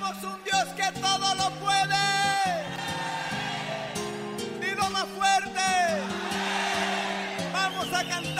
tenemos un Dios que todo lo puede. Dilo más fuerte. Vamos a cantar.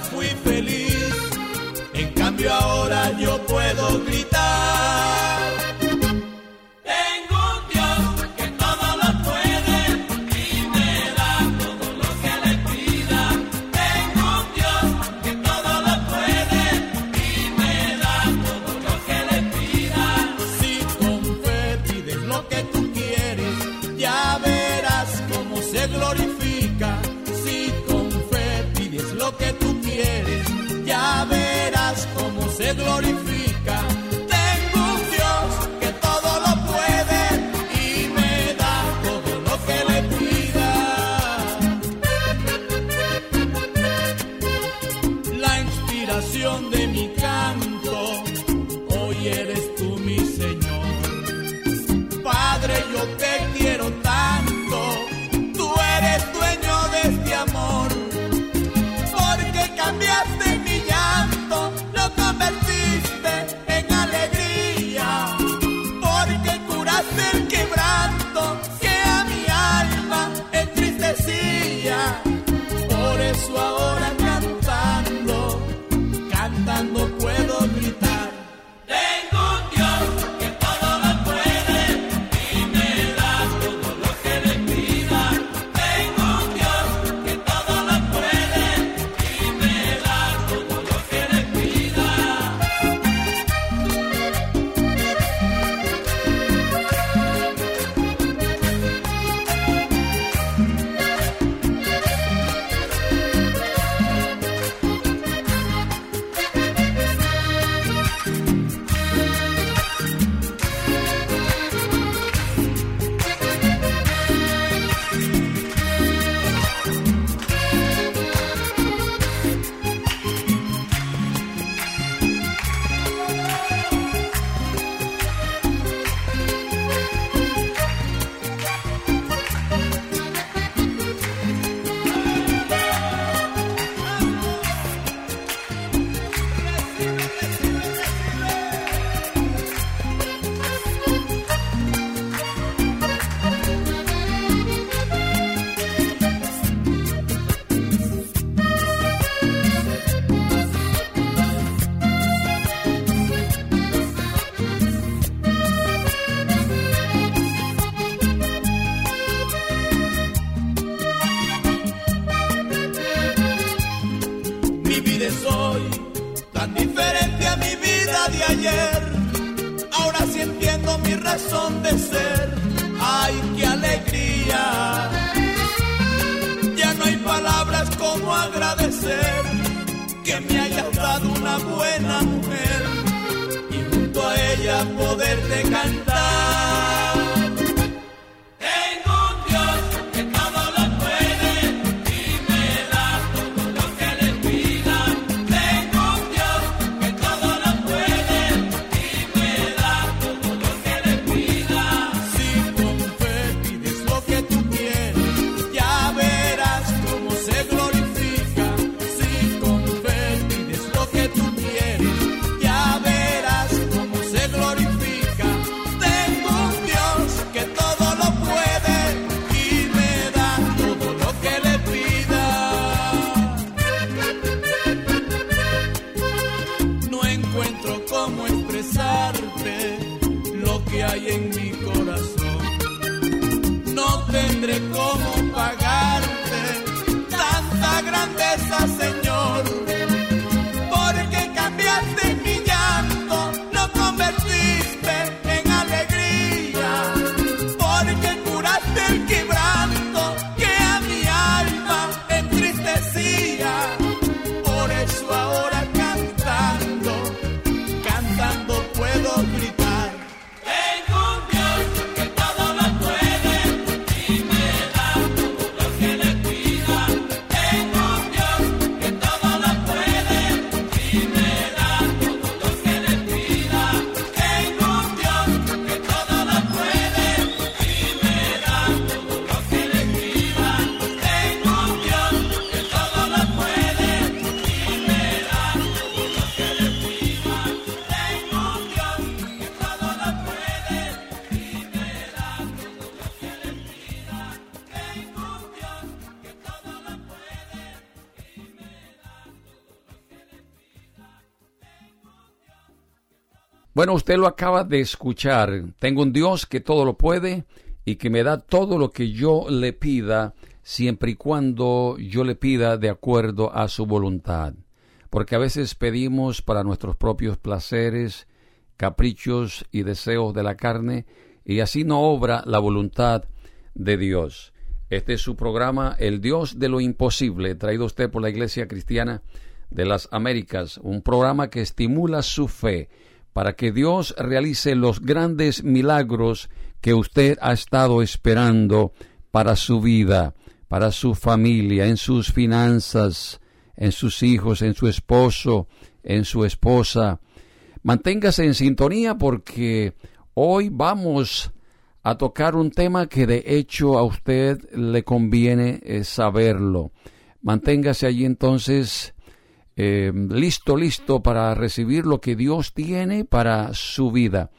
fui feliz. En cambio ahora yo puedo gritar. una buena mujer y junto a ella poderte cantar. Bueno, usted lo acaba de escuchar. Tengo un Dios que todo lo puede y que me da todo lo que yo le pida, siempre y cuando yo le pida de acuerdo a su voluntad. Porque a veces pedimos para nuestros propios placeres, caprichos y deseos de la carne, y así no obra la voluntad de Dios. Este es su programa El Dios de lo Imposible, traído usted por la Iglesia Cristiana de las Américas, un programa que estimula su fe para que Dios realice los grandes milagros que usted ha estado esperando para su vida, para su familia, en sus finanzas, en sus hijos, en su esposo, en su esposa. Manténgase en sintonía porque hoy vamos a tocar un tema que de hecho a usted le conviene eh, saberlo. Manténgase allí entonces eh, listo, listo para recibir lo que Dios tiene para su vida.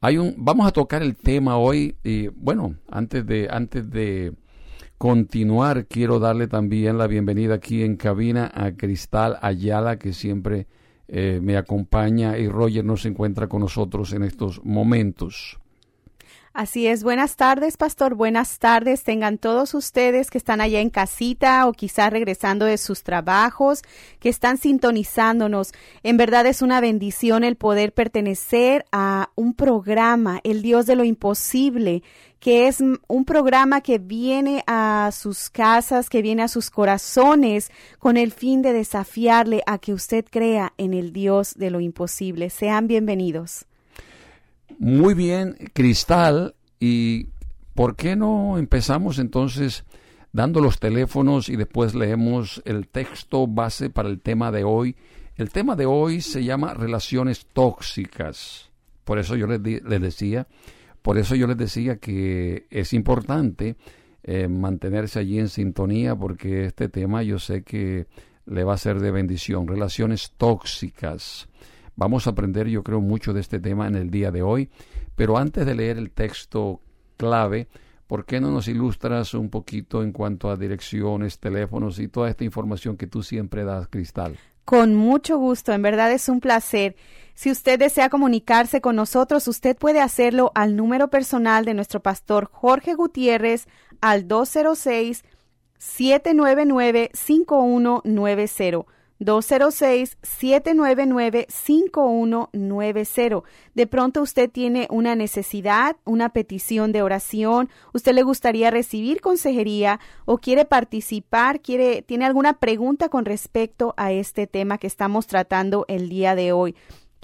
Hay un, vamos a tocar el tema hoy y bueno, antes de, antes de continuar, quiero darle también la bienvenida aquí en cabina a Cristal Ayala, que siempre eh, me acompaña y Roger nos encuentra con nosotros en estos momentos. Así es, buenas tardes, pastor, buenas tardes. Tengan todos ustedes que están allá en casita o quizás regresando de sus trabajos, que están sintonizándonos. En verdad es una bendición el poder pertenecer a un programa, el Dios de lo imposible, que es un programa que viene a sus casas, que viene a sus corazones con el fin de desafiarle a que usted crea en el Dios de lo imposible. Sean bienvenidos. Muy bien, Cristal. ¿Y por qué no empezamos entonces dando los teléfonos y después leemos el texto base para el tema de hoy? El tema de hoy se llama relaciones tóxicas. Por eso yo les, decía, por eso yo les decía que es importante eh, mantenerse allí en sintonía porque este tema yo sé que le va a ser de bendición. Relaciones tóxicas. Vamos a aprender, yo creo, mucho de este tema en el día de hoy, pero antes de leer el texto clave, ¿por qué no nos ilustras un poquito en cuanto a direcciones, teléfonos y toda esta información que tú siempre das, Cristal? Con mucho gusto, en verdad es un placer. Si usted desea comunicarse con nosotros, usted puede hacerlo al número personal de nuestro pastor Jorge Gutiérrez al 206 799 5190. 206-799-5190. De pronto usted tiene una necesidad, una petición de oración, usted le gustaría recibir consejería o quiere participar, quiere, tiene alguna pregunta con respecto a este tema que estamos tratando el día de hoy.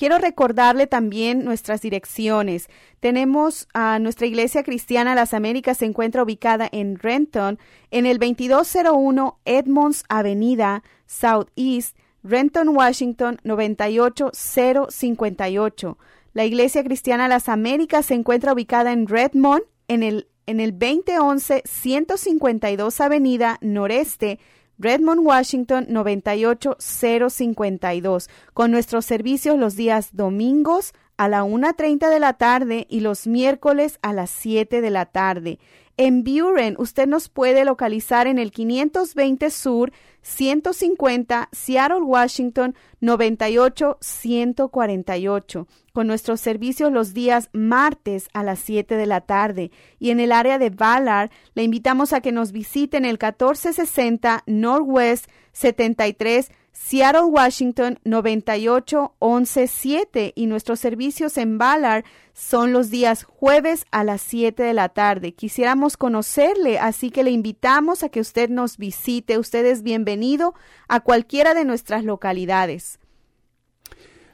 Quiero recordarle también nuestras direcciones. Tenemos a nuestra iglesia cristiana Las Américas se encuentra ubicada en Renton, en el 2201 Edmonds Avenida Southeast, Renton, Washington 98058. La iglesia cristiana Las Américas se encuentra ubicada en Redmond, en el, en el 2011 152 Avenida Noreste, Redmond, Washington 98052, con nuestros servicios los días domingos a la 1.30 de la tarde y los miércoles a las 7 de la tarde. En Buren, usted nos puede localizar en el 520 Sur 150 Seattle, Washington 98 148 con nuestros servicios los días martes a las 7 de la tarde. Y en el área de Ballard, le invitamos a que nos visiten el 1460 Northwest 73 Seattle, Washington 98117 y nuestros servicios en Ballard son los días jueves a las 7 de la tarde. Quisiéramos conocerle, así que le invitamos a que usted nos visite. Usted es bienvenido a cualquiera de nuestras localidades.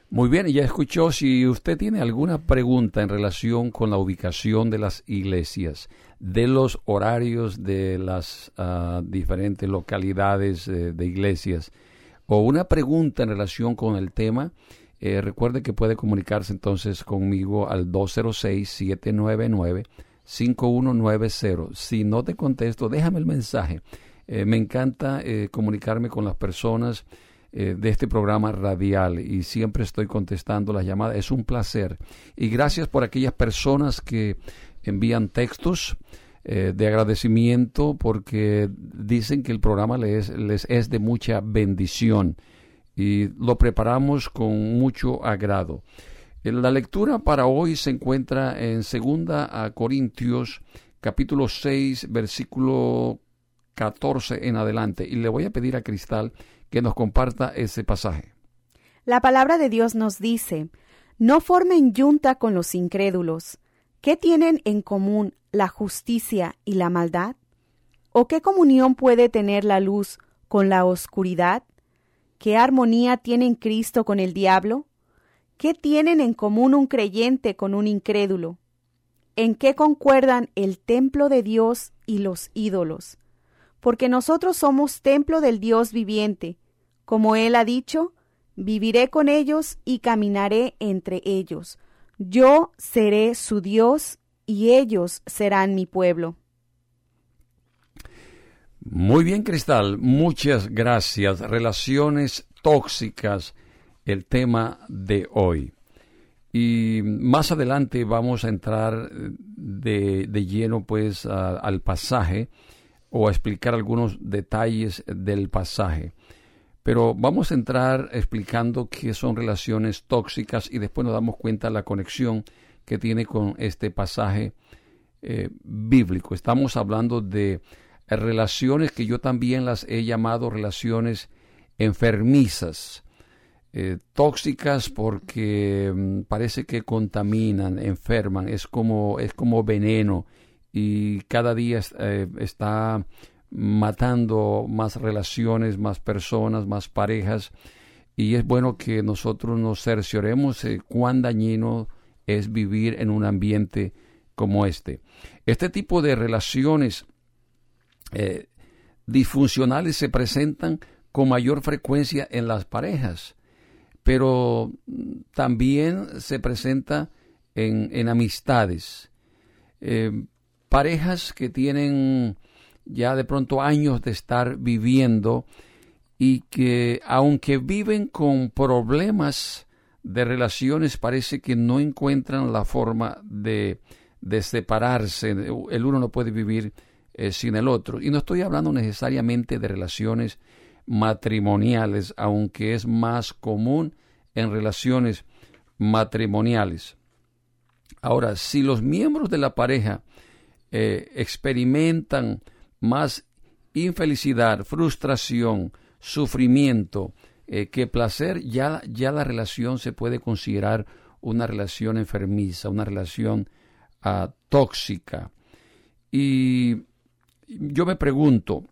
Muy bien, ya escuchó, si usted tiene alguna pregunta en relación con la ubicación de las iglesias, de los horarios de las ah, diferentes localidades eh, de iglesias, o una pregunta en relación con el tema, eh, recuerde que puede comunicarse entonces conmigo al 206-799-5190. Si no te contesto, déjame el mensaje. Eh, me encanta comunicarme con las personas eh, de este programa radial y siempre estoy contestando las llamadas. Es un placer. Y gracias por aquellas personas que envían textos eh, de agradecimiento porque dicen que el programa les, les es de mucha bendición y lo preparamos con mucho agrado. Eh, La lectura para hoy se encuentra en segunda a Corintios capítulo 6 versículo 14 en adelante y le voy a pedir a Cristal que nos comparta ese pasaje. La palabra de Dios nos dice, no formen yunta con los incrédulos. ¿Qué tienen en común la justicia y la maldad? ¿O qué comunión puede tener la luz con la oscuridad? ¿Qué armonía tiene Cristo con el diablo? ¿Qué tienen en común un creyente con un incrédulo? ¿En qué concuerdan el templo de Dios y los ídolos? Porque nosotros somos templo del Dios viviente. Como Él ha dicho, viviré con ellos y caminaré entre ellos. Yo seré su Dios y ellos serán mi pueblo. Muy bien, Cristal, muchas gracias. Relaciones tóxicas, el tema de hoy. Y más adelante vamos a entrar de, de lleno pues al pasaje o a explicar algunos detalles del pasaje. Pero vamos a entrar explicando qué son relaciones tóxicas y después nos damos cuenta de la conexión que tiene con este pasaje eh, bíblico. Estamos hablando de relaciones que yo también las he llamado relaciones enfermizas, eh, tóxicas porque mm, parece que contaminan, enferman, es como, es como veneno y cada día eh, está matando más relaciones, más personas, más parejas y es bueno que nosotros nos cercioremos eh, cuán dañino es vivir en un ambiente como este. Este tipo de relaciones eh, disfuncionales se presentan con mayor frecuencia en las parejas, pero también se presenta en, en amistades. Eh, parejas que tienen ya de pronto años de estar viviendo y que aunque viven con problemas de relaciones parece que no encuentran la forma de, de separarse. El uno no puede vivir eh, sin el otro. Y no estoy hablando necesariamente de relaciones matrimoniales, aunque es más común en relaciones matrimoniales. Ahora, si los miembros de la pareja eh, experimentan más infelicidad, frustración, sufrimiento eh, que placer, ya, ya la relación se puede considerar una relación enfermiza, una relación ah, tóxica. Y yo me pregunto,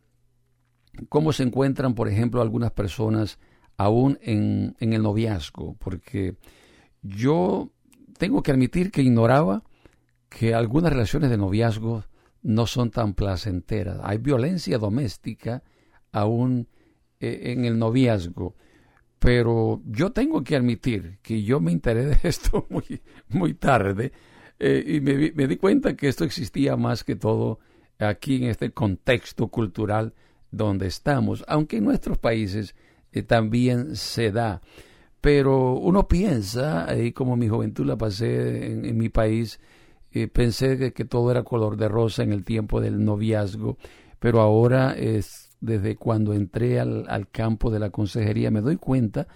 ¿cómo se encuentran, por ejemplo, algunas personas aún en, en el noviazgo? Porque yo tengo que admitir que ignoraba que algunas relaciones de noviazgo no son tan placenteras. Hay violencia doméstica aún eh, en el noviazgo. Pero yo tengo que admitir que yo me enteré de esto muy, muy tarde eh, y me, di cuenta que esto existía más que todo aquí en este contexto cultural donde estamos, aunque en nuestros países eh, también se da. Pero uno piensa, y como mi juventud la pasé en mi país, eh, pensé que, todo era color de rosa en el tiempo del noviazgo, pero ahora es desde cuando entré al, al campo de la consejería me doy cuenta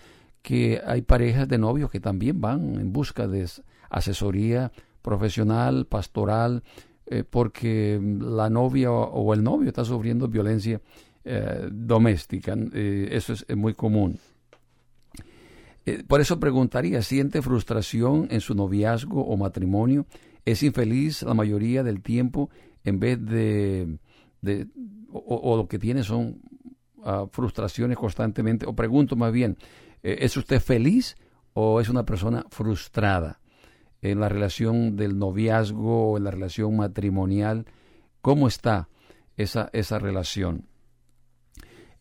que hay parejas de novios que también van en busca de asesoría profesional, pastoral, eh, porque la novia o, el novio está sufriendo violencia eh, doméstica. Eso es, muy común. Por eso preguntaría, ¿siente frustración en su noviazgo o matrimonio? ¿Es infeliz la mayoría del tiempo en vez de... de o, lo que tiene son ah, frustraciones constantemente? O pregunto más bien, eh, ¿es usted feliz o es una persona frustrada en la relación del noviazgo o en la relación matrimonial? ¿Cómo está esa, esa relación?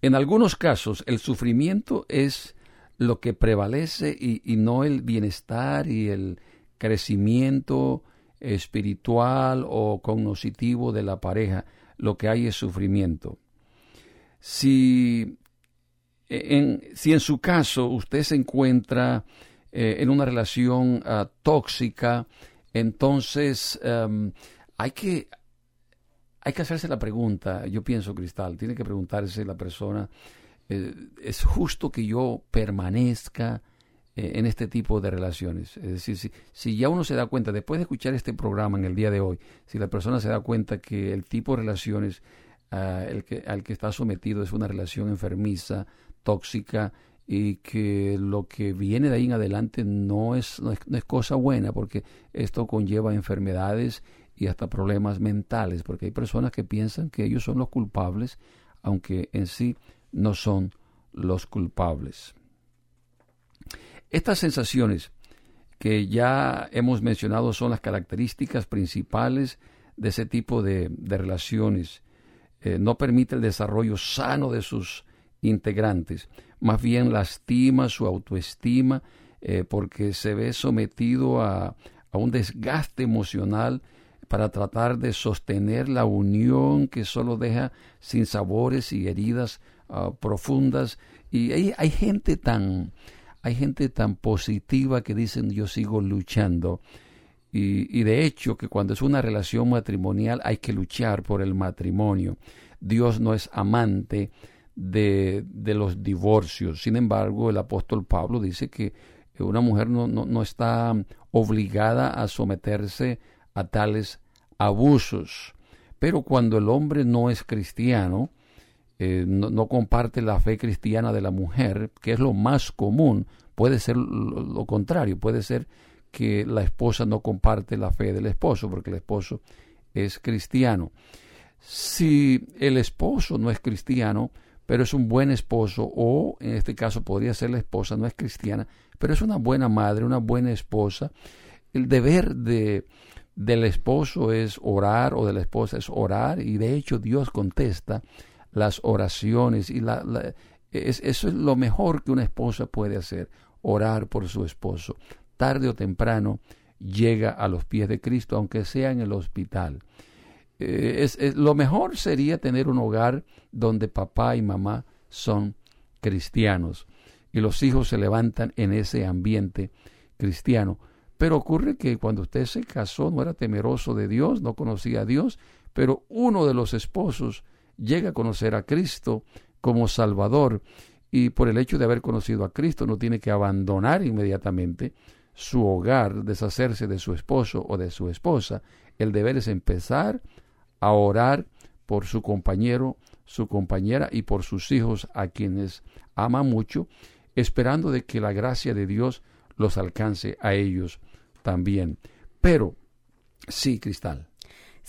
En algunos casos el sufrimiento es lo que prevalece y no el bienestar y el crecimiento espiritual o cognoscitivo de la pareja. Lo que hay es sufrimiento. Si en, si en su caso usted se encuentra eh, en una relación uh, tóxica, entonces um, hay que hay que hacerse la pregunta, yo pienso, Cristal, tiene que preguntarse la persona, eh, ¿es justo que yo permanezca eh, en este tipo de relaciones. Es decir, si, si, ya uno se da cuenta, después de escuchar este programa en el día de hoy, si la persona se da cuenta que el tipo de relaciones uh, el que, al que está sometido es una relación enfermiza, tóxica, y que lo que viene de ahí en adelante no es, no es, no es cosa buena, porque esto conlleva enfermedades y hasta problemas mentales, porque hay personas que piensan que ellos son los culpables, aunque en sí no son los culpables. Estas sensaciones que ya hemos mencionado son las características principales de ese tipo de, relaciones. Eh, no permite el desarrollo sano de sus integrantes, más bien lastima su autoestima eh, porque se ve sometido a, un desgaste emocional para tratar de sostener la unión que solo deja sin sabores y heridas uh, profundas. Y hay, gente tan, hay gente tan positiva que dicen yo sigo luchando. Y, y de hecho que cuando es una relación matrimonial hay que luchar por el matrimonio. Dios no es amante de, de los divorcios. Sin embargo, el apóstol Pablo dice que una mujer no, no, no está obligada a someterse a tales abusos. Pero cuando el hombre no es cristiano, eh, no, comparte la fe cristiana de la mujer, que es lo más común, puede ser lo, lo, contrario, puede ser que la esposa no comparte la fe del esposo, porque el esposo es cristiano. Si el esposo no es cristiano, pero es un buen esposo, o en este caso podría ser la esposa, no es cristiana, pero es una buena madre, una buena esposa, el deber de, del esposo es orar o de la esposa es orar y de hecho Dios contesta las oraciones y la, es, eso es lo mejor que una esposa puede hacer, orar por su esposo. Tarde o temprano llega a los pies de Cristo, aunque sea en el hospital. Eh, es, lo mejor sería tener un hogar donde papá y mamá son cristianos y los hijos se levantan en ese ambiente cristiano. Pero ocurre que cuando usted se casó no era temeroso de Dios, no conocía a Dios, pero uno de los esposos llega a conocer a Cristo como Salvador y por el hecho de haber conocido a Cristo no tiene que abandonar inmediatamente su hogar, deshacerse de su esposo o de su esposa. El deber es empezar a orar por su compañero, su compañera y por sus hijos a quienes ama mucho, esperando de que la gracia de Dios los alcance a ellos también. Pero, sí, Cristal.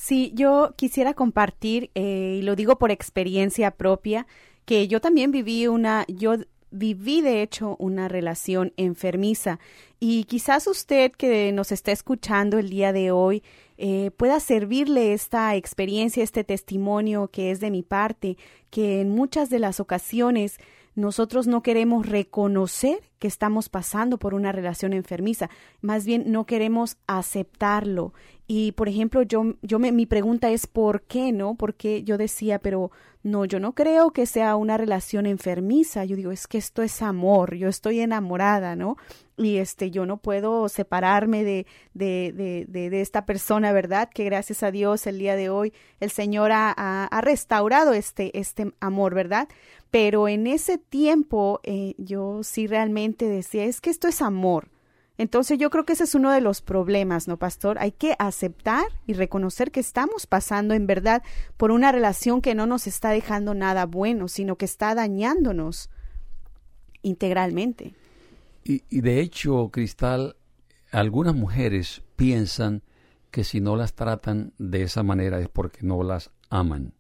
Sí, yo quisiera compartir, eh, y lo digo por experiencia propia, que yo también viví una, yo viví de hecho una relación enfermiza. Y quizás usted que nos está escuchando el día de hoy eh, pueda servirle esta experiencia, este testimonio que es de mi parte, que en muchas de las ocasiones nosotros no queremos reconocer que estamos pasando por una relación enfermiza, más bien no queremos aceptarlo. Y por ejemplo, yo, yo me, mi pregunta es ¿por qué no? Porque yo decía, pero no, yo no creo que sea una relación enfermiza. Yo digo, es que esto es amor, yo estoy enamorada, ¿no? Y este, yo no puedo separarme de, de, de, de, de esta persona, ¿verdad? Que gracias a Dios el día de hoy el Señor ha, ha, ha restaurado este, este amor, ¿verdad? Pero en ese tiempo eh, yo sí realmente decía, es que esto es amor. Entonces yo creo que ese es uno de los problemas, ¿no, pastor? Hay que aceptar y reconocer que estamos pasando en verdad por una relación que no nos está dejando nada bueno, sino que está dañándonos integralmente. Y, y de hecho, Cristal, algunas mujeres piensan que si no las tratan de esa manera es porque no las aman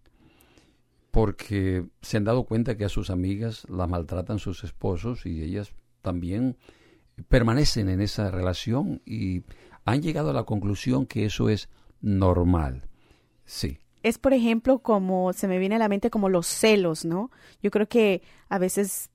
porque se han dado cuenta que a sus amigas las maltratan sus esposos y ellas también permanecen en esa relación y han llegado a la conclusión que eso es normal. Sí. Es, por ejemplo, como se me viene a la mente como los celos, ¿no? Yo creo que a veces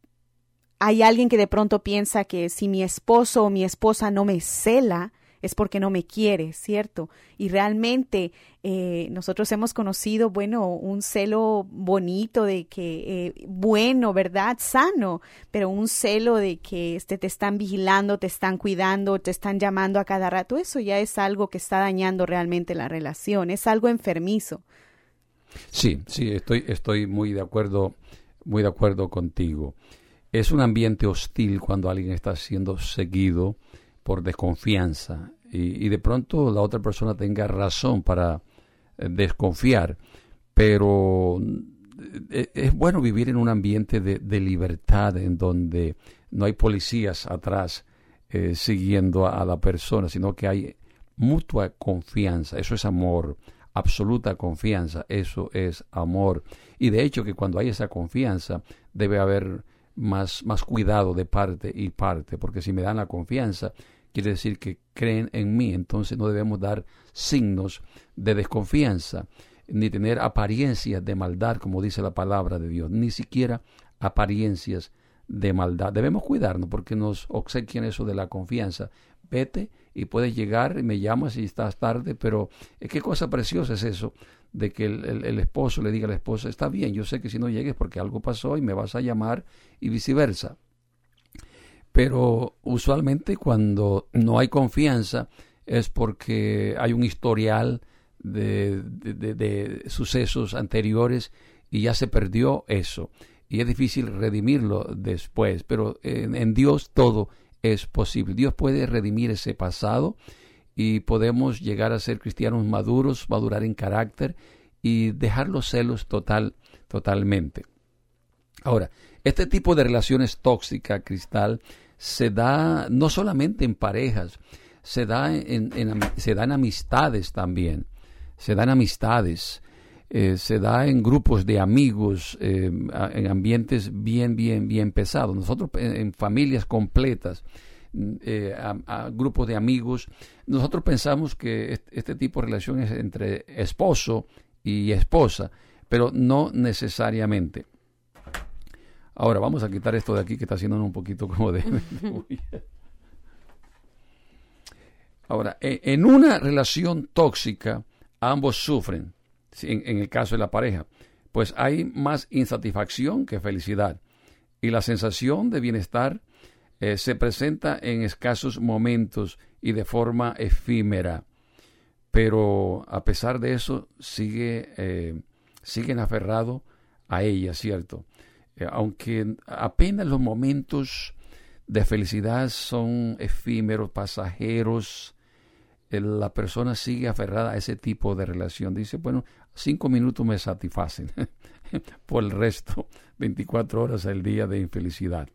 hay alguien que de pronto piensa que si mi esposo o mi esposa no me cela, es porque no me quiere, ¿cierto? Y realmente eh, nosotros hemos conocido, bueno, un celo bonito de que, eh, bueno, ¿verdad? Sano, pero un celo de que este, te están vigilando, te están cuidando, te están llamando a cada rato, eso ya es algo que está dañando realmente la relación, es algo enfermizo. Sí, sí, estoy, estoy muy de acuerdo, muy de acuerdo contigo. es un ambiente hostil cuando alguien está siendo seguido por desconfianza y, y de pronto la otra persona tenga razón para eh, desconfiar, pero eh, es bueno vivir en un ambiente de, libertad en donde no hay policías atrás eh, siguiendo a, a la persona, sino que hay mutua confianza, eso es amor, absoluta confianza, eso es amor. Y de hecho que cuando hay esa confianza debe haber más, más cuidado de parte y parte, porque si me dan la confianza, quiere decir que creen en mí, entonces no debemos dar signos de desconfianza, ni tener apariencias de maldad, como dice la palabra de Dios, ni siquiera apariencias de maldad. Debemos cuidarnos porque nos obsequian eso de la confianza. Vete y puedes llegar y me llamas si estás tarde, pero eh, qué cosa preciosa es eso de que el, esposo le diga a la esposa, está bien, yo sé que si no llegues porque algo pasó y me vas a llamar y viceversa. Pero usualmente cuando no hay confianza es porque hay un historial de, de, de, sucesos anteriores y ya se perdió eso. Y es difícil redimirlo después, pero en, en Dios todo es posible. Dios puede redimir ese pasado y podemos llegar a ser cristianos maduros, madurar en carácter y dejar los celos total, totalmente. Ahora, este tipo de relaciones tóxicas, Cristal, se da no solamente en parejas, se da en, se da en amistades también, se dan amistades, eh, se da en grupos de amigos, eh, en ambientes bien, bien, bien pesados. Nosotros en, familias completas, eh, a, grupos de amigos, nosotros pensamos que este tipo de relación es entre esposo y esposa, pero no necesariamente. Ahora vamos a quitar esto de aquí que está haciendo un poquito como de... Ahora, e, en una relación tóxica, ambos sufren, en, en, el caso de la pareja, pues hay más insatisfacción que felicidad. Y la sensación de bienestar eh, se presenta en escasos momentos y de forma efímera. Pero a pesar de eso, sigue, eh, siguen aferrados a ella, ¿cierto? Eh, aunque apenas los momentos de felicidad son efímeros, pasajeros, eh, la persona sigue aferrada a ese tipo de relación. Dice, bueno, cinco minutos me satisfacen por el resto, 24 horas al día de infelicidad.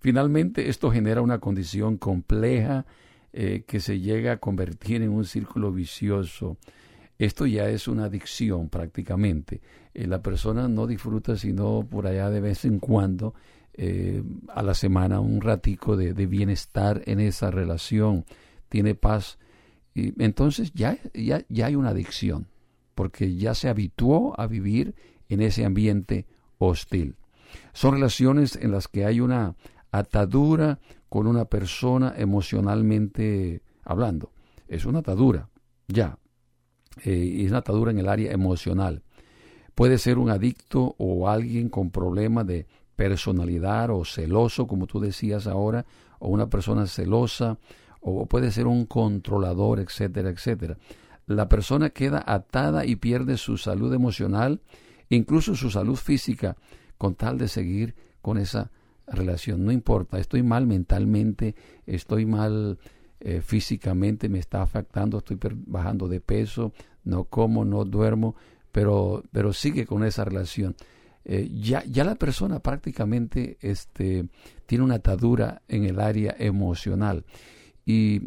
Finalmente, esto genera una condición compleja eh, que se llega a convertir en un círculo vicioso. Esto ya es una adicción prácticamente. Eh, la persona no disfruta sino por allá de vez en cuando eh, a la semana un ratico de, de, bienestar en esa relación. Tiene paz. Y entonces ya, ya, ya hay una adicción porque ya se habituó a vivir en ese ambiente hostil. Son relaciones en las que hay una atadura con una persona emocionalmente hablando. Es una atadura, ya. Eh, es una atadura en el área emocional. Puede ser un adicto o alguien con problemas de personalidad o celoso, como tú decías ahora, o una persona celosa, o puede ser un controlador, etcétera, etcétera. La persona queda atada y pierde su salud emocional, incluso su salud física, con tal de seguir con esa relación. No importa, estoy mal mentalmente, estoy mal eh, físicamente, me está afectando, estoy bajando de peso, no como, no duermo, pero, pero sigue con esa relación. Eh, ya, ya la persona prácticamente este, tiene una atadura en el área emocional. Y,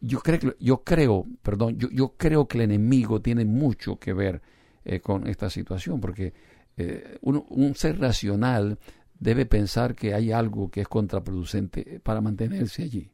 yo creo, yo creo, perdón, yo, creo que el enemigo tiene mucho que ver eh, con esta situación, porque eh, un, un, ser racional debe pensar que hay algo que es contraproducente para mantenerse allí.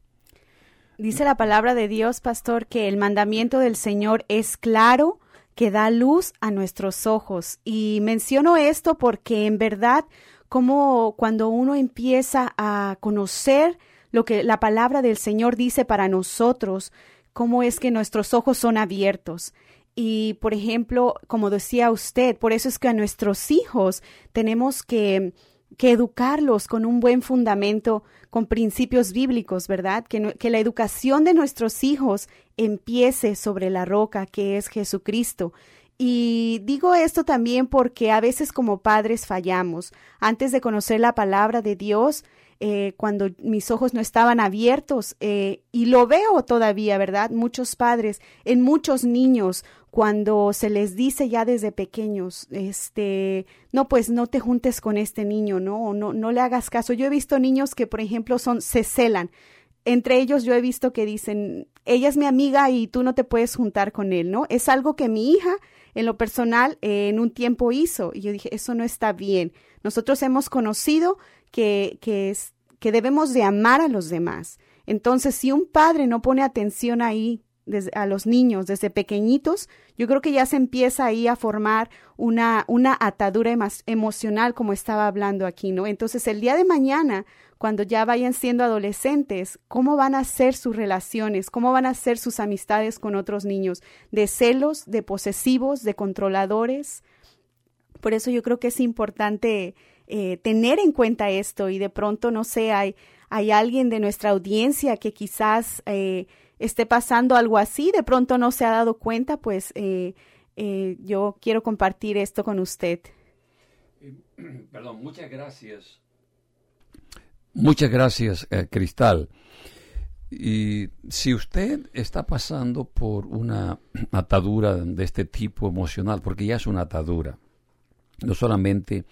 Dice la palabra de Dios, pastor, que el mandamiento del Señor es claro, que da luz a nuestros ojos. Y menciono esto porque en verdad, como cuando uno empieza a conocer lo que la palabra del Señor dice para nosotros, cómo es que nuestros ojos son abiertos. Y, por ejemplo, como decía usted, por eso es que a nuestros hijos tenemos que que educarlos con un buen fundamento, con principios bíblicos, ¿verdad? Que, la educación de nuestros hijos empiece sobre la roca que es Jesucristo Y digo esto también porque a veces como padres fallamos. Antes de conocer la palabra de Dios, eh, cuando mis ojos no estaban abiertos, eh, y lo veo todavía, ¿verdad? Muchos padres, en muchos niños, cuando se les dice ya desde pequeños, este, no, pues no te juntes con este niño, no, no, no le hagas caso. Yo he visto niños que, por ejemplo, son, se celan. Entre ellos yo he visto que dicen, ella es mi amiga y tú no te puedes juntar con él, ¿no? Es algo que mi hija, en lo personal, en un tiempo hizo. Y yo dije, eso no está bien. Nosotros hemos conocido que, que, es, que debemos de amar a los demás. Entonces, si un padre no pone atención ahí a los niños desde pequeñitos, yo creo que ya se empieza ahí a formar una, una atadura emocional, como estaba hablando aquí, ¿no? Entonces, el día de mañana, cuando ya vayan siendo adolescentes, ¿cómo van a ser sus relaciones? ¿Cómo van a ser sus amistades con otros niños? ¿De celos, de posesivos, de controladores? Por eso yo creo que es importante eh, tener en cuenta esto y de pronto, no sé, hay, hay alguien de nuestra audiencia que quizás eh, esté pasando algo así, de pronto no se ha dado cuenta, pues eh, eh, yo quiero compartir esto con usted. Perdón, muchas gracias. Muchas gracias, eh, Cristal. Y si usted está pasando por una atadura de este tipo emocional, porque ya es una atadura, no solamente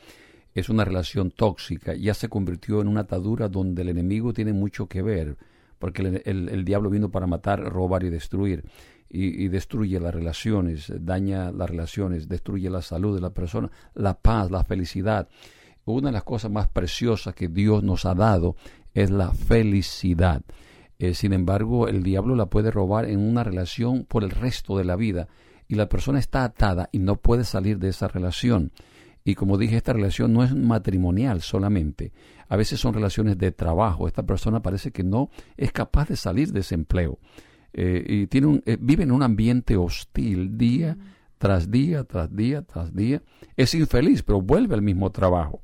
es una relación tóxica, ya se convirtió en una atadura donde el enemigo tiene mucho que ver, porque el, el, diablo vino para matar, robar y destruir. Y, destruye las relaciones, daña las relaciones, destruye la salud de la persona, la paz, la felicidad. Una de las cosas más preciosas que Dios nos ha dado es la felicidad. Eh, sin embargo, el diablo la puede robar en una relación por el resto de la vida y la persona está atada y no puede salir de esa relación. Y como dije, esta relación no es matrimonial solamente. A veces son relaciones de trabajo. Esta persona parece que no es capaz de salir de ese empleo. Eh, y tiene un, eh, vive en un ambiente hostil día tras día, tras día, tras día. Es infeliz, pero vuelve al mismo trabajo.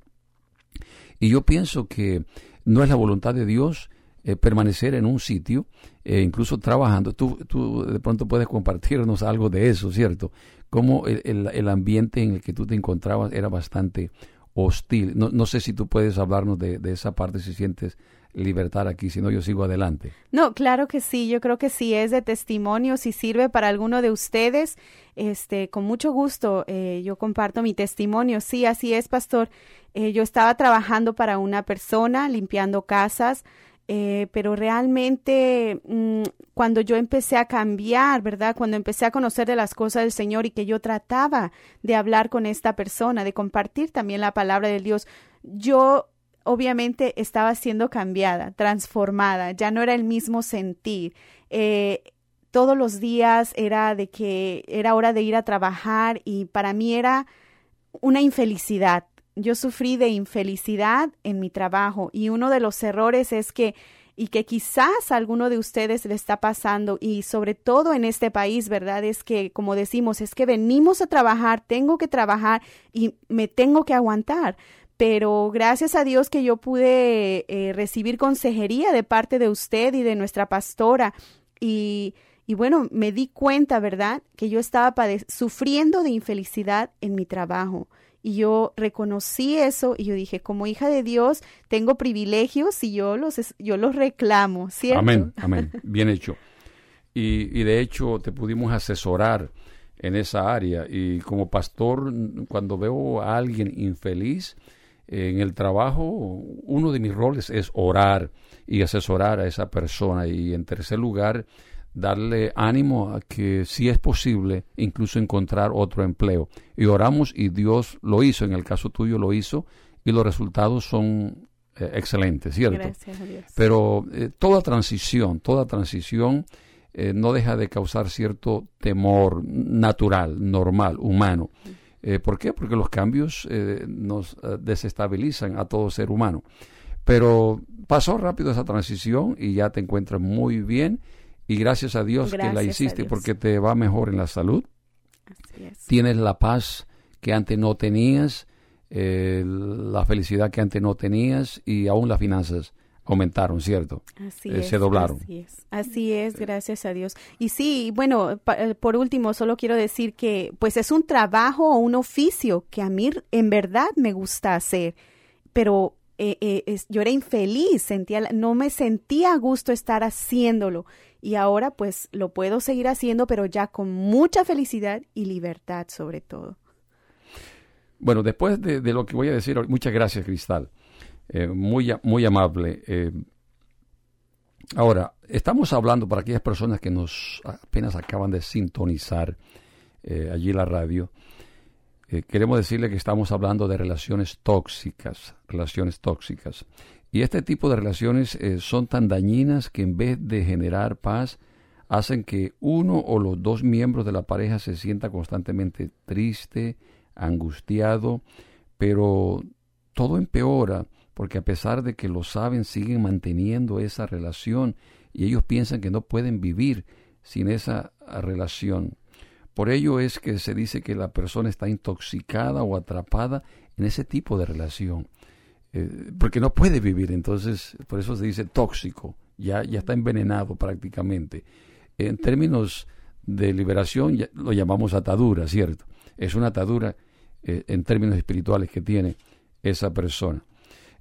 Y yo pienso que no es la voluntad de Dios eh, permanecer en un sitio, eh, incluso trabajando. Tú, tú de pronto puedes compartirnos algo de eso, ¿cierto? Cómo el, el, ambiente en el que tú te encontrabas era bastante hostil. No, no sé si tú puedes hablarnos de, de esa parte, si sientes libertad aquí, si no yo sigo adelante. No, claro que sí, yo creo que sí es de testimonio, si sirve para alguno de ustedes, este, con mucho gusto eh, yo comparto mi testimonio. Sí, así es, pastor. Eh, yo estaba trabajando para una persona, limpiando casas, eh, pero realmente mm, cuando yo empecé a cambiar, ¿verdad? Cuando empecé a conocer de las cosas del Señor y que yo trataba de hablar con esta persona, de compartir también la palabra de Dios, yo obviamente estaba siendo cambiada, transformada, ya no era el mismo sentir. Eh, todos los días era de que era hora de ir a trabajar y para mí era una infelicidad yo sufrí de infelicidad en mi trabajo y uno de los errores es que y que quizás alguno de ustedes le está pasando y sobre todo en este país, ¿verdad? Es que, como decimos, es que venimos a trabajar, tengo que trabajar y me tengo que aguantar. Pero gracias a Dios que yo pude eh, recibir consejería de parte de usted y de nuestra pastora y, y bueno, me di cuenta, ¿verdad? Que yo estaba sufriendo de infelicidad en mi trabajo. Y yo reconocí eso y yo dije, como hija de Dios, tengo privilegios y yo los, yo los reclamo, ¿cierto? Amén, amén. Bien hecho. Y, y de hecho te pudimos asesorar en esa área. Y como pastor, cuando veo a alguien infeliz en el trabajo, uno de mis roles es orar y asesorar a esa persona. Y en tercer lugar, darle ánimo a que si es posible incluso encontrar otro empleo. Y oramos y Dios lo hizo, en el caso tuyo lo hizo y los resultados son eh, excelentes, ¿cierto? Gracias a Dios. Pero eh, toda transición, toda transición eh, no deja de causar cierto temor natural, normal, humano. ¿Por qué? Porque los cambios nos desestabilizan a todo ser humano. Pero pasó rápido esa transición y ya te encuentras muy bien y gracias a Dios que la hiciste porque te va mejor en la salud. Tienes la paz que antes no tenías, eh, la felicidad que antes no tenías y aún las finanzas aumentaron, ¿cierto? Así Eh, es, se doblaron. Así es, así es, gracias a Dios. Y sí, bueno, pa- eh, por último, solo quiero decir que pues es un trabajo o un oficio que a mí en verdad me gusta hacer, pero eh, eh, es- yo era infeliz, sentía, no me sentía a gusto estar haciéndolo y ahora pues lo puedo seguir haciendo, pero ya con mucha felicidad y libertad sobre todo. Bueno, después de, lo que voy a decir, muchas gracias, Cristal. Eh, muy, muy amable. Eh, ahora, estamos hablando para aquellas personas que nos apenas acaban de sintonizar eh, allí la radio. queremos decirle que estamos hablando de relaciones tóxicas, relaciones tóxicas. Y este tipo de relaciones eh, son tan dañinas que en vez de generar paz, hacen que uno o los dos miembros de la pareja se sienta constantemente triste, angustiado, pero todo empeora porque a pesar de que lo saben, siguen manteniendo esa relación y ellos piensan que no pueden vivir sin esa relación. Por ello es que se dice que la persona está intoxicada o atrapada en ese tipo de relación, eh, porque no puede vivir, entonces por eso se dice tóxico, ya, ya está envenenado prácticamente. En términos de liberación ya lo llamamos atadura, ¿cierto? Es una atadura eh, en términos espirituales que tiene esa persona.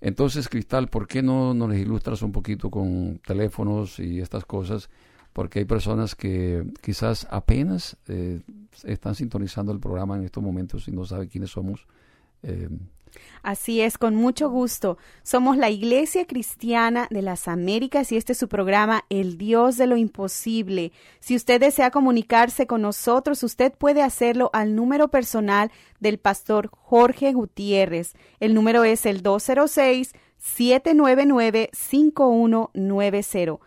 Entonces, Cristal, ¿por qué no nos ilustras un poquito con teléfonos y estas cosas? Porque hay personas que quizás apenas eh, están sintonizando el programa en estos momentos y no saben quiénes somos. Así es, con mucho gusto. Somos la Iglesia Cristiana de las Américas y este es su programa El Dios de lo Imposible. Si usted desea comunicarse con nosotros, usted puede hacerlo al número personal del pastor Jorge Gutiérrez. El número es el 206-799-5190.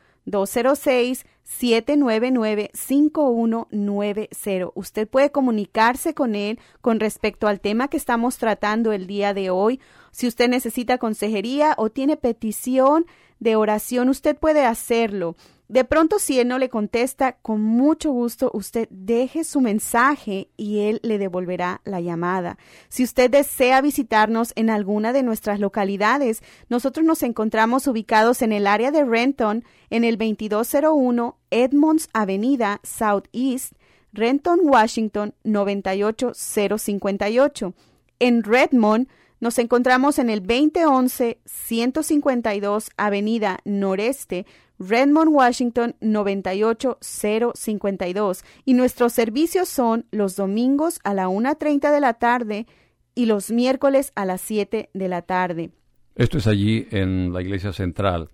206-799-5190. Usted puede comunicarse con él con respecto al tema que estamos tratando el día de hoy. Si usted necesita consejería o tiene petición de oración, usted puede hacerlo. De pronto, si él no le contesta, con mucho gusto usted deje su mensaje y él le devolverá la llamada. Si usted desea visitarnos en alguna de nuestras localidades, nosotros nos encontramos ubicados en el área de Renton, en el 2201 Edmonds Avenida Southeast, Renton, Washington 98058. En Redmond, nos encontramos en el 2011 152 Avenida Noreste, Redmond, Washington 98052 y nuestros servicios son los domingos a la 1.30 de la tarde y los miércoles a las 7 de la tarde. esto es allí en la iglesia central.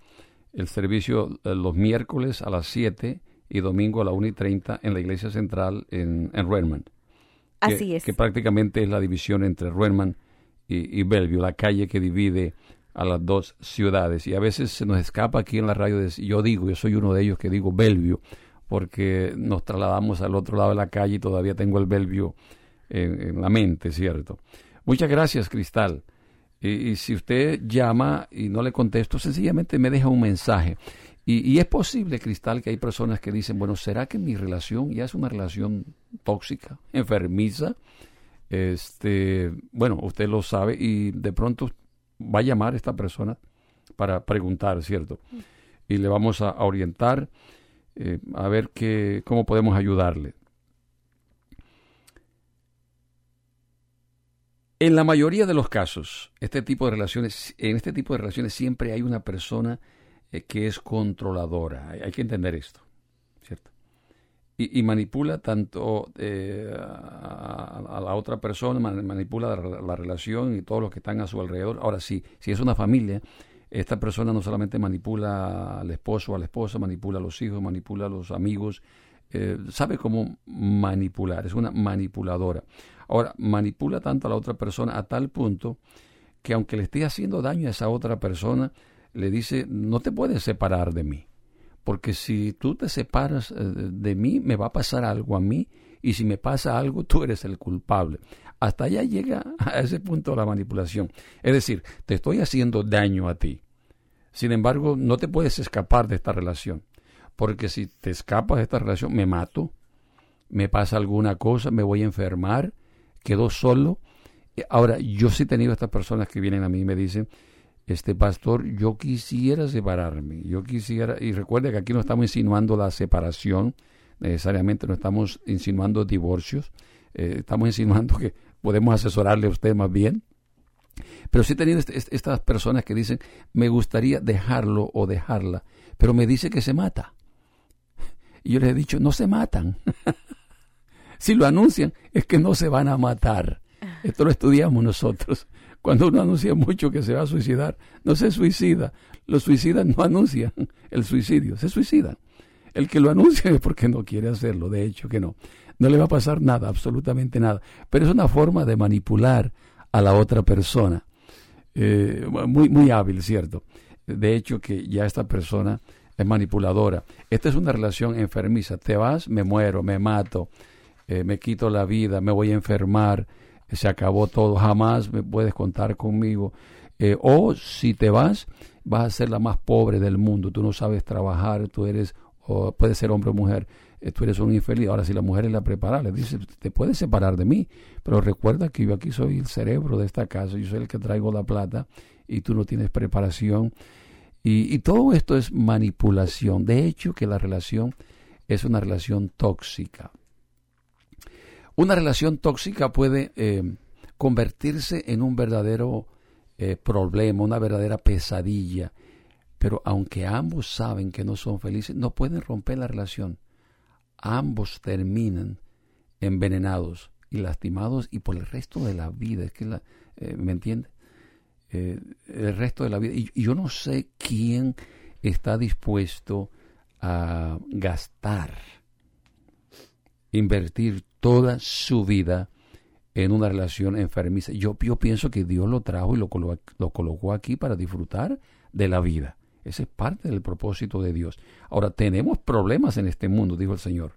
El servicio eh, los miércoles a las 7 y domingo a la 1 y 30 en la iglesia central en, en Redmond. que- Así es. Que prácticamente es la división entre Redmond y, y Bellevue, la calle que divide a las dos ciudades. Y a veces se nos escapa aquí en la radio, decir- yo digo, yo soy uno de ellos que digo Bellevue, porque nos trasladamos al otro lado de la calle y todavía tengo el Bellevue en, en la mente, ¿cierto? Muchas gracias, Cristal. Y, y si usted llama y no le contesto, sencillamente me deja un mensaje. Y, y es posible, Cristal, que hay personas que dicen, bueno, ¿será que mi relación ya es una relación tóxica, enfermiza? Este, bueno, usted lo sabe y de pronto va a llamar a esta persona para preguntar, ¿cierto? Y le vamos a, a orientar eh, a ver qué, cómo podemos ayudarle. En la mayoría de los casos, este tipo de relaciones, en este tipo de relaciones siempre hay una persona eh, que es controladora. Hay, hay que entender esto. Y, manipula tanto eh, a, la otra persona, man- manipula la, la relación y todos los que están a su alrededor. Ahora, sí, si es una familia, esta persona no solamente manipula al esposo o a la esposa, manipula a los hijos, manipula a los amigos, eh, sabe cómo manipular, es una manipuladora. Ahora, manipula tanto a la otra persona a tal punto que aunque le esté haciendo daño a esa otra persona, le dice, no te puedes separar de mí, porque si tú te separas eh, de mí, me va a pasar algo a mí, y si me pasa algo, tú eres el culpable. Hasta allá llega a ese punto la manipulación. Es decir, te estoy haciendo daño a ti. Sin embargo, no te puedes escapar de esta relación, porque si te escapas de esta relación, me mato, me pasa alguna cosa, me voy a enfermar, quedo solo. Ahora, yo sí he tenido estas personas que vienen a mí y me dicen, este pastor, yo quisiera separarme, yo quisiera, y recuerde que aquí no estamos insinuando la separación, necesariamente no estamos insinuando divorcios, eh, estamos insinuando que podemos asesorarle a usted más bien. Pero sí he tenido est- est- estas personas que dicen, me gustaría dejarlo o dejarla, pero me dice que se mata. Y yo les he dicho, no se matan. si lo anuncian, es que no se van a matar. Esto lo estudiamos nosotros. Cuando uno anuncia mucho que se va a suicidar, no se suicida. Los suicidas no anuncian el suicidio, se suicidan. El que lo anuncia es porque no quiere hacerlo, de hecho que no. No le va a pasar nada, absolutamente nada. Pero es una forma de manipular a la otra persona. Eh, muy, muy hábil, ¿cierto? De hecho que ya esta persona es manipuladora. Esta es una relación enfermiza. Te vas, me muero, me mato, eh, me quito la vida, me voy a enfermar, se acabó todo, jamás me puedes contar conmigo. Eh, o si te vas, vas a ser la más pobre del mundo. Tú no sabes trabajar, tú eres, o puedes ser hombre o mujer, eh, tú eres un infeliz. Ahora, si la mujer es la preparada, le dice, te puedes separar de mí, pero recuerda que yo aquí soy el cerebro de esta casa, yo soy el que traigo la plata y tú no tienes preparación. Y, y todo esto es manipulación. De hecho, que la relación es una relación tóxica. Una relación tóxica puede eh, convertirse en un verdadero eh, problema, una verdadera pesadilla. Pero aunque ambos saben que no son felices, no pueden romper la relación. Ambos terminan envenenados y lastimados y por el resto de la vida. Que eh, ¿Me entiende? Eh, el resto de la vida. Y yo no sé quién está dispuesto a gastar, invertir toda su vida en una relación enfermiza. Yo, pienso que Dios lo trajo y lo colocó aquí para disfrutar de la vida. Ese es parte del propósito de Dios. Ahora, tenemos problemas en este mundo, dijo el Señor.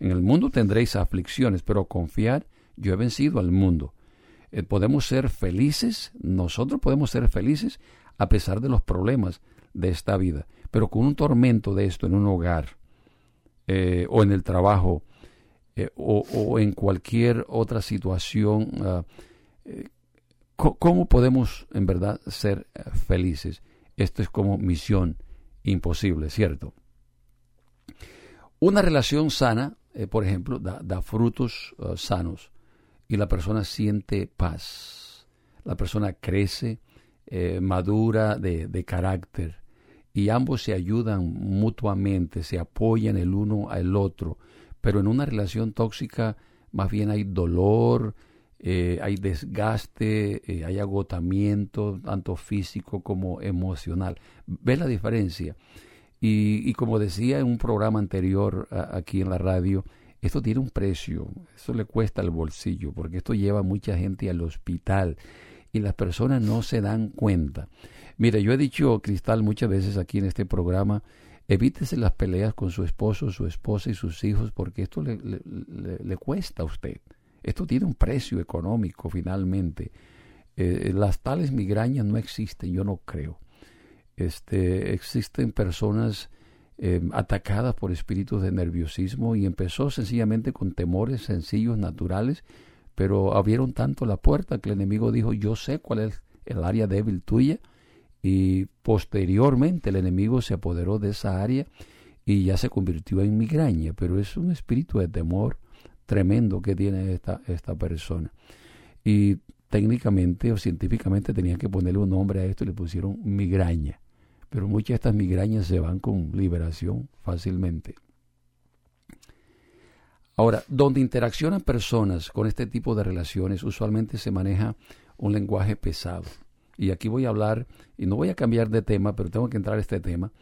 En el mundo tendréis aflicciones, pero confiad, yo he vencido al mundo. Eh, podemos ser felices, nosotros podemos ser felices a pesar de los problemas de esta vida, pero con un tormento de esto en un hogar eh, o en el trabajo eh, o, en cualquier otra situación, ah, eh, ¿cómo podemos en verdad ser eh, felices? Esto es como misión imposible, ¿cierto? Una relación sana, por ejemplo, da, frutos ah, sanos y la persona siente paz. La persona crece, madura de, de carácter y ambos se ayudan mutuamente, se apoyan el uno al otro. Pero en una relación tóxica más bien hay dolor, eh, hay desgaste, eh, hay agotamiento, tanto físico como emocional. ¿Ves la diferencia? Y, y como decía en un programa anterior aquí en la radio, esto tiene un precio, eso le cuesta el bolsillo, porque esto lleva a mucha gente al hospital y las personas no se dan cuenta. Mire, yo he dicho, Cristal, muchas veces aquí en este programa, evítese las peleas con su esposo, su esposa y sus hijos, porque esto le, cuesta a usted. Esto tiene un precio económico finalmente. Eh, las tales migrañas no existen, yo no creo. Este, existen personas eh, atacadas por espíritus de nerviosismo y empezó sencillamente con temores sencillos, naturales, pero abrieron tanto la puerta que el enemigo dijo, yo sé cuál es el área débil tuya y posteriormente el enemigo se apoderó de esa área y ya se convirtió en migraña, pero es un espíritu de temor tremendo que tiene esta, esta persona. Y técnicamente o científicamente tenían que ponerle un nombre a esto y le pusieron migraña. Pero muchas de estas migrañas se van con liberación fácilmente. Ahora, donde interaccionan personas con este tipo de relaciones, usualmente se maneja un lenguaje pesado. Y aquí voy a hablar, y no voy a cambiar de tema, pero tengo que entrar a este tema,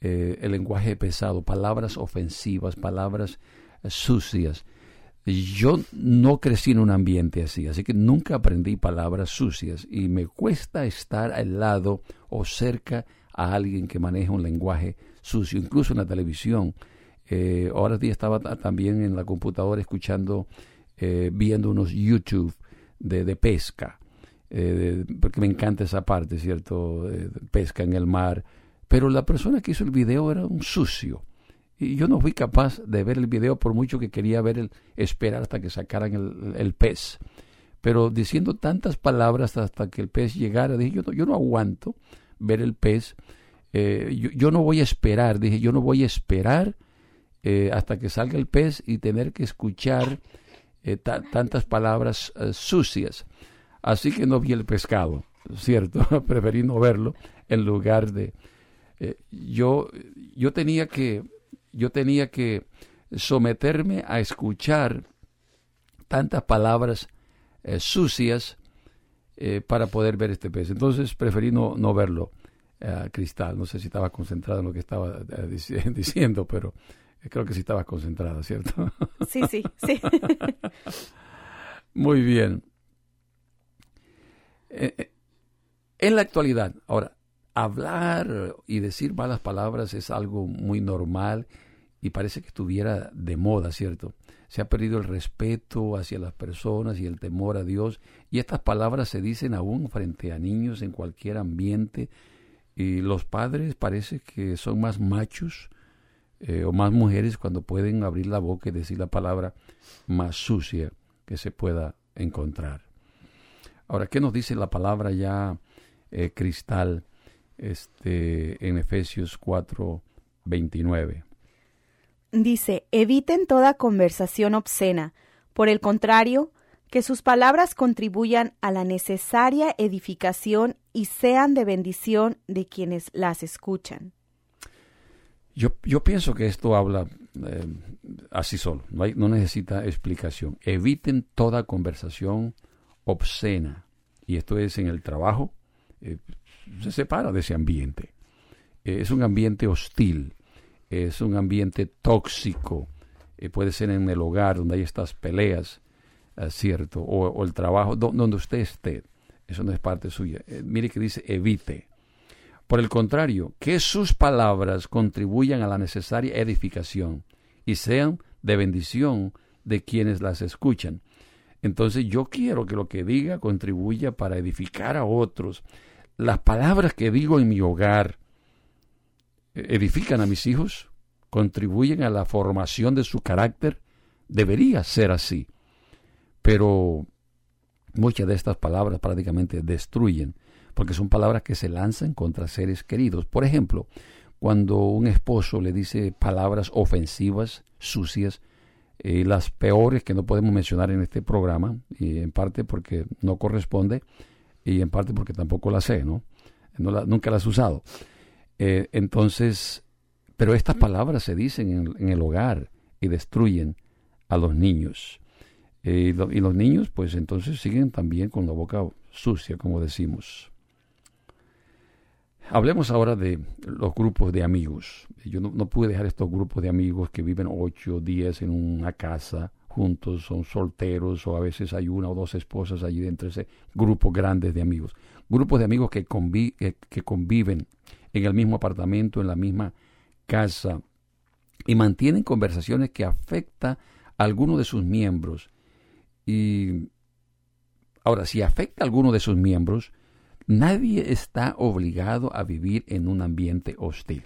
eh, el lenguaje pesado, palabras ofensivas, palabras eh, sucias. Yo no crecí en un ambiente así, así que nunca aprendí palabras sucias y me cuesta estar al lado o cerca a alguien que maneja un lenguaje sucio, incluso en la televisión. Eh, ahora día estaba ta- también en la computadora escuchando, eh, viendo unos YouTube de, de pesca, eh, porque me encanta esa parte, ¿cierto? Eh, pesca en el mar. Pero la persona que hizo el video era un sucio. Y yo no fui capaz de ver el video por mucho que quería ver el, esperar hasta que sacaran el, el pez. pero diciendo tantas palabras hasta que el pez llegara, dije, yo no, yo no aguanto ver el pez, eh, yo, no voy a esperar, dije, yo no voy a esperar eh, hasta que salga el pez y tener que escuchar tantas palabras sucias. Así que no vi el pescado, ¿cierto? Preferí no verlo en lugar de... Eh, yo, yo tenía que, yo tenía que someterme a escuchar tantas palabras eh, sucias eh, para poder ver este pez. Entonces preferí no, no verlo, Cristal. No sé si estaba concentrado en lo que estaba diciendo, pero creo que sí estaba concentrada, ¿cierto? Sí, sí, sí. Muy bien. En la actualidad, ahora, hablar y decir malas palabras es algo muy normal y parece que estuviera de moda, ¿cierto? Se ha perdido el respeto hacia las personas y el temor a Dios y estas palabras se dicen aún frente a niños en cualquier ambiente y los padres parece que son más machos eh, o más mujeres cuando pueden abrir la boca y decir la palabra más sucia que se pueda encontrar. Ahora, ¿qué nos dice la palabra ya eh, cristal este, en Efesios 4, 29? Dice, eviten toda conversación obscena. Por el contrario, que sus palabras contribuyan a la necesaria edificación y sean de bendición de quienes las escuchan. Yo, yo pienso que esto habla eh, así solo, no, hay, no, necesita explicación. Eviten toda conversación obscena. Y esto es en el trabajo, eh, se separa de ese ambiente. Eh, es un ambiente hostil es un ambiente tóxico, eh, puede ser en el hogar donde hay estas peleas, ¿cierto? O, el trabajo, do, donde usted esté, eso no es parte suya. Mire que dice evite. Por el contrario, que sus palabras contribuyan a la necesaria edificación y sean de bendición de quienes las escuchan. Entonces yo quiero que lo que diga contribuya para edificar a otros. Las palabras que digo en mi hogar, edifican a mis hijos, contribuyen a la formación de su carácter, debería ser así. Pero muchas de estas palabras prácticamente destruyen, porque son palabras que se lanzan contra seres queridos. Por ejemplo, cuando un esposo le dice palabras ofensivas, sucias, eh, las peores que no podemos mencionar en este programa, y en parte porque no corresponde, y en parte porque tampoco las sé, ¿no? la, nunca las he usado. Eh, entonces, pero estas palabras se dicen en, en, el hogar y destruyen a los niños. Eh, y, lo, y, los niños, pues entonces siguen también con la boca sucia, como decimos. Hablemos ahora de los grupos de amigos. Yo no, pude dejar estos grupos de amigos que viven ocho días en una casa juntos, son solteros o a veces hay una o dos esposas allí dentro de ese grupo grandes de amigos. Grupos de amigos que, convi que, conviven en el mismo apartamento, en la misma casa, y mantienen conversaciones que afectan a alguno de sus miembros. Y ahora, si afecta a alguno de sus miembros, nadie está obligado a vivir en un ambiente hostil.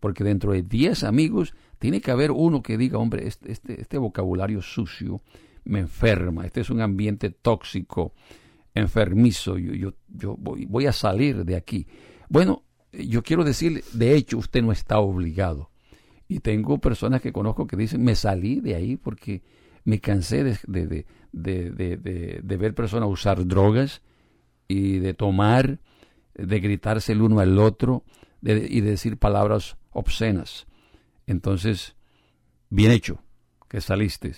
Porque dentro de 10 amigos tiene que haber uno que diga, hombre, este, este, este vocabulario sucio me enferma, este es un ambiente tóxico, enfermizo, yo, yo, yo voy, voy a salir de aquí. Bueno, yo quiero decir, de hecho, usted no está obligado. Y tengo personas que conozco que dicen, me salí de ahí porque me cansé de, de, de, de ver personas usar drogas y de tomar, de gritarse el uno al otro y de decir palabras obscenas. Entonces, bien hecho que saliste,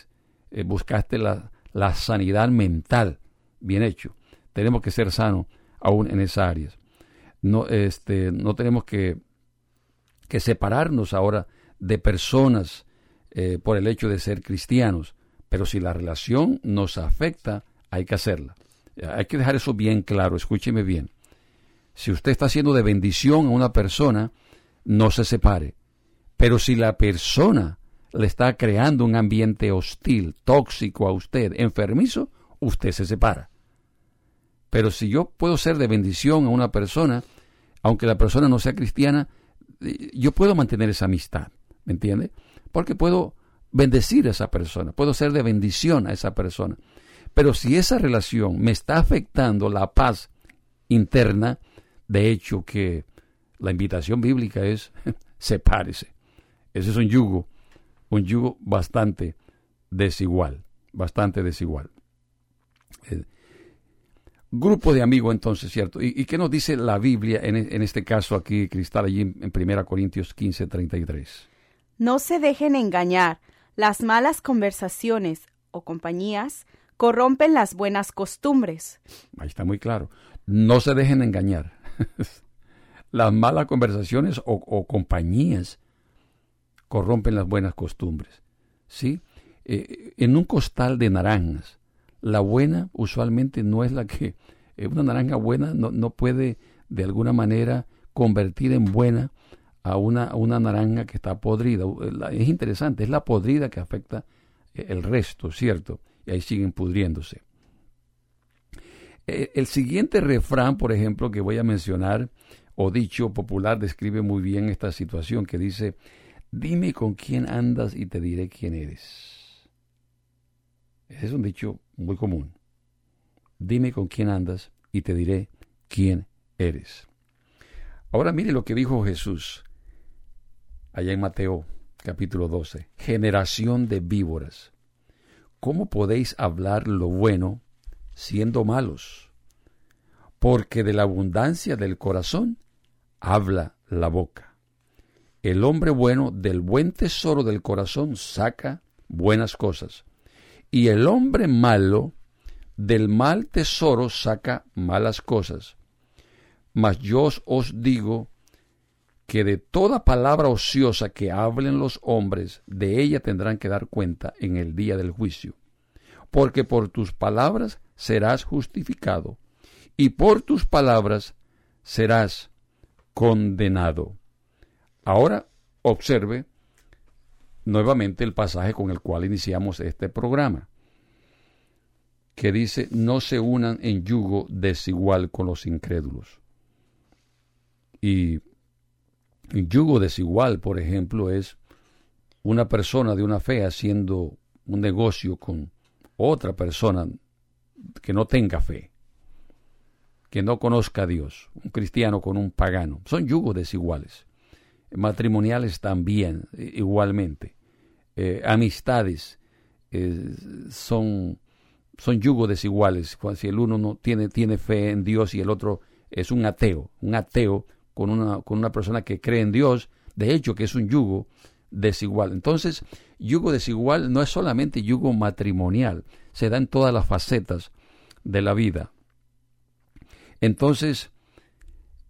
eh, buscaste la, la sanidad mental, bien hecho. Tenemos que ser sanos aún en esas áreas no, este, no tenemos que, que separarnos ahora de personas eh, por el hecho de ser cristianos, pero si la relación nos afecta, hay que hacerla. Hay que dejar eso bien claro, escúcheme bien. Si usted está haciendo de bendición a una persona, no se separe. Pero si la persona le está creando un ambiente hostil, tóxico a usted, enfermizo, usted se separa. Pero si yo puedo ser de bendición a una persona, aunque la persona no sea cristiana, yo puedo mantener esa amistad, ¿me entiende? Porque puedo bendecir a esa persona, puedo ser de bendición a esa persona. Pero si esa relación me está afectando la paz interna, de hecho que la invitación bíblica es sepárese. Ese es un yugo, un yugo bastante desigual, bastante desigual. Eh, grupo de amigos entonces, ¿cierto? ¿Y, qué nos dice la Biblia en, en, este caso aquí, Cristal, allí en 1 Corintios 15, 33? No se dejen engañar. Las malas conversaciones o compañías corrompen las buenas costumbres. Ahí está muy claro. No se dejen engañar. las malas conversaciones o, compañías corrompen las buenas costumbres. ¿Sí? Eh, en un costal de naranjas, la buena usualmente no es la que... Eh, una naranja buena no, no, puede de alguna manera convertir en buena a una, a una naranja que está podrida. Es interesante, es la podrida que afecta eh, el resto, ¿cierto? Y ahí siguen pudriéndose. El siguiente refrán, por ejemplo, que voy a mencionar, o dicho popular, describe muy bien esta situación que dice, dime con quién andas y te diré quién eres. Ese es un dicho muy común. Dime con quién andas y te diré quién eres. Ahora mire lo que dijo Jesús allá en Mateo capítulo 12. Generación de víboras. ¿Cómo podéis hablar lo bueno siendo malos? Porque de la abundancia del corazón habla la boca. El hombre bueno del buen tesoro del corazón saca buenas cosas, y el hombre malo del mal tesoro saca malas cosas. Mas yo os digo que de toda palabra ociosa que hablen los hombres, de ella tendrán que dar cuenta en el día del juicio. Porque por tus palabras serás justificado, y por tus palabras serás condenado. Ahora observe nuevamente el pasaje con el cual iniciamos este programa, que dice, no se unan en yugo desigual con los incrédulos. Y yugo desigual, por ejemplo, es una persona de una fe haciendo un negocio con otra persona que no tenga fe que no conozca a Dios, un cristiano con un pagano. Son yugos desiguales. Matrimoniales también, igualmente. Eh, amistades eh, son, son yugos desiguales. Si el uno no tiene, tiene fe en Dios y el otro es un ateo, un ateo con una, con una persona que cree en Dios, de hecho que es un yugo desigual. Entonces, yugo desigual no es solamente yugo matrimonial, se da en todas las facetas de la vida. Entonces,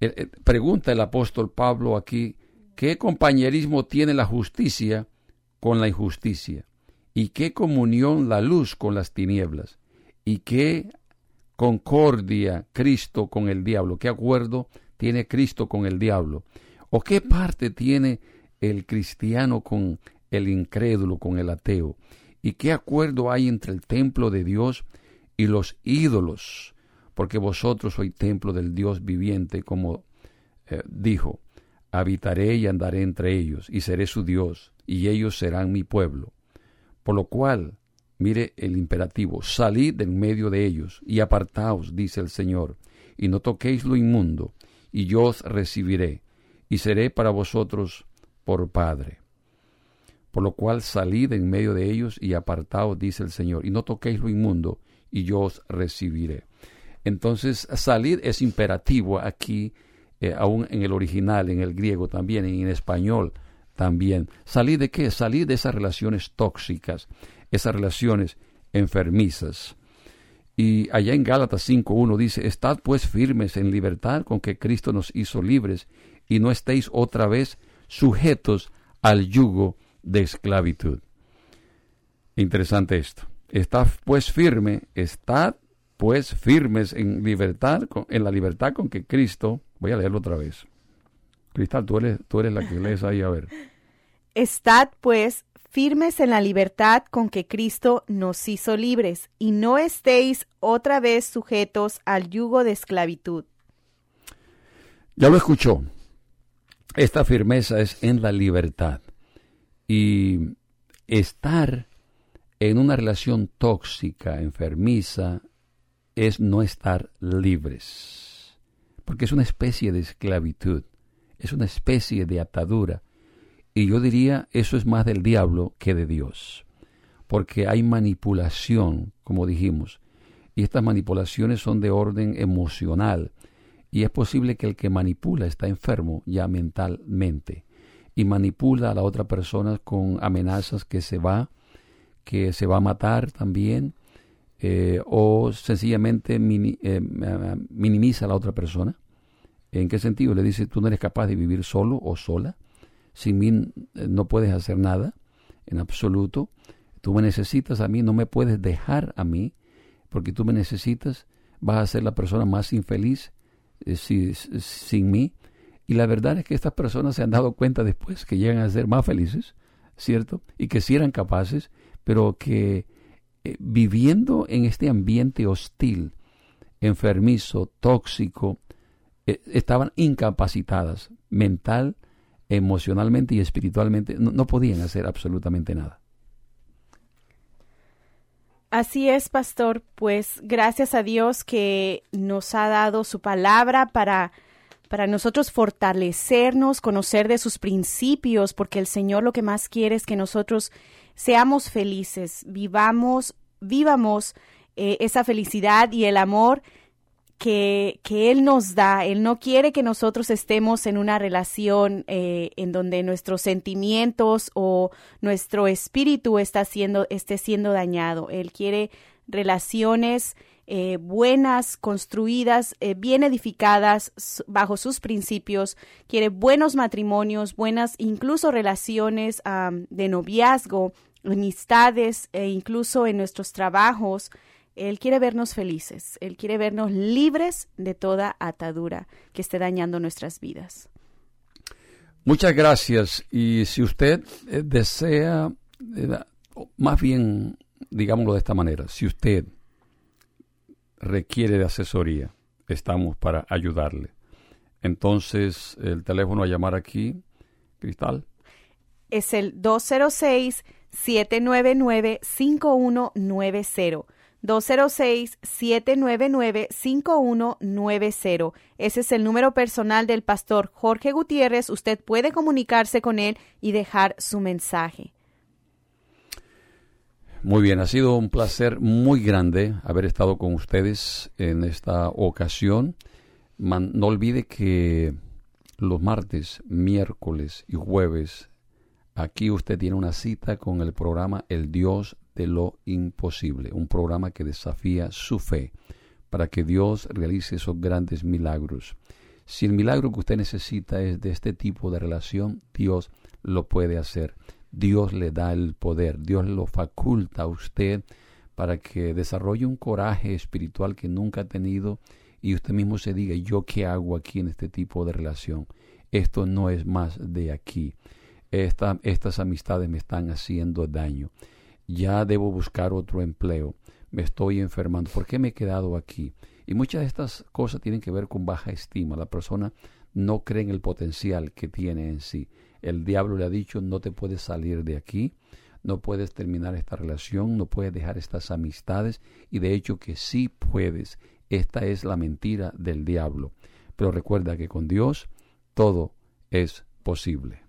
eh, eh, pregunta el apóstol Pablo aquí, ¿qué compañerismo tiene la justicia con la injusticia? ¿Y qué comunión la luz con las tinieblas? ¿Y qué concordia Cristo con el diablo? ¿Qué acuerdo tiene Cristo con el diablo? ¿O qué parte tiene el cristiano con el incrédulo, con el ateo? ¿Y qué acuerdo hay entre el templo de Dios y los ídolos? porque vosotros sois templo del Dios viviente, como eh, dijo, habitaré y andaré entre ellos, y seré su Dios, y ellos serán mi pueblo. Por lo cual, mire el imperativo, salid en medio de ellos, y apartaos, dice el Señor, y no toquéis lo inmundo, y yo os recibiré, y seré para vosotros por Padre. Por lo cual salid en medio de ellos y apartaos, dice el Señor, y no toquéis lo inmundo, y yo os recibiré. Entonces, salir es imperativo aquí, eh, aún en el original, en el griego también, en español también. ¿Salir de qué? Salir de esas relaciones tóxicas, esas relaciones enfermizas. Y allá en Gálatas 5.1 dice, Estad pues firmes en libertad con que Cristo nos hizo libres, y no estéis otra vez sujetos al yugo de esclavitud. Interesante esto. Estad pues firme, estad pues firmes en libertad, en la libertad con que Cristo, voy a leerlo otra vez. Cristal, tú eres, tú eres la que lees ahí, a ver. Estad pues firmes en la libertad con que Cristo nos hizo libres, y no estéis otra vez sujetos al yugo de esclavitud. Ya lo escuchó. Esta firmeza es en la libertad. Y estar en una relación tóxica, enfermiza, es no estar libres. Porque es una especie de esclavitud, es una especie de atadura. Y yo diría, eso es más del diablo que de Dios. Porque hay manipulación, como dijimos. Y estas manipulaciones son de orden emocional. Y es posible que el que manipula está enfermo ya mentalmente. Y manipula a la otra persona con amenazas que se va, que se va a matar también, eh, o sencillamente eh, minimiza a la otra persona. ¿En qué sentido? Le dice, tú no eres capaz de vivir solo o sola, sin mí eh, no puedes hacer nada, en absoluto, tú me necesitas a mí, no me puedes dejar a mí, porque tú me necesitas, vas a ser la persona más infeliz si, sin mí. Y la verdad es que estas personas se han dado cuenta después que llegan a ser más felices, ¿cierto? Y que sí eran capaces pero que eh, viviendo en este ambiente hostil, enfermizo, tóxico, eh, estaban incapacitadas mental, emocionalmente y espiritualmente, no podían hacer absolutamente nada. Así es, pastor, pues gracias a Dios que nos ha dado su palabra para para nosotros fortalecernos, conocer de sus principios, porque el Señor lo que más quiere es que nosotros seamos felices, vivamos, vivamos eh, esa felicidad y el amor que, que, Él nos da. Él no quiere que nosotros estemos en una relación eh, en donde nuestros sentimientos o nuestro espíritu está siendo, esté siendo dañado. Él quiere relaciones eh, buenas, construidas, bien edificadas bajo sus principios, quiere buenos matrimonios, buenas incluso relaciones de noviazgo, amistades e incluso en nuestros trabajos. Él quiere vernos felices, Él quiere vernos libres de toda atadura que esté dañando nuestras vidas. Muchas gracias. Y si usted eh, desea, eh, más bien, digámoslo de esta manera, si usted requiere de asesoría, estamos para ayudarle. Entonces, el teléfono a llamar aquí, Cristal. Es el 206 799-5190. 206-799-5190. Ese es el número personal del pastor Jorge Gutiérrez. Usted puede comunicarse con él y dejar su mensaje. Muy bien, ha sido un placer muy grande haber estado con ustedes en esta ocasión. no olvide que los martes, miércoles y jueves Aquí usted tiene una cita con el programa El Dios de lo Imposible, un programa que desafía su fe para que Dios realice esos grandes milagros. Si el milagro que usted necesita es de este tipo de relación, Dios lo puede hacer. Dios le da el poder, Dios lo faculta a usted para que desarrolle un coraje espiritual que nunca ha tenido y usted mismo se diga, ¿yo qué hago aquí en este tipo de relación? Esto no es más de aquí estas amistades me están haciendo daño, ya debo buscar otro empleo, me estoy enfermando, ¿por qué me he quedado aquí? Y muchas de estas cosas tienen que ver con baja estima. La persona no cree en el potencial que tiene en sí. El diablo le ha dicho, no te puedes salir de aquí, no puedes terminar esta relación, no puedes dejar estas amistades, y de hecho que sí puedes. Esta es la mentira del diablo. Pero recuerda que con Dios todo es posible.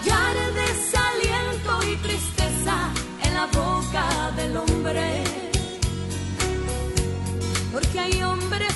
hallar desaliento y tristeza en la boca del hombre. Porque hay hombres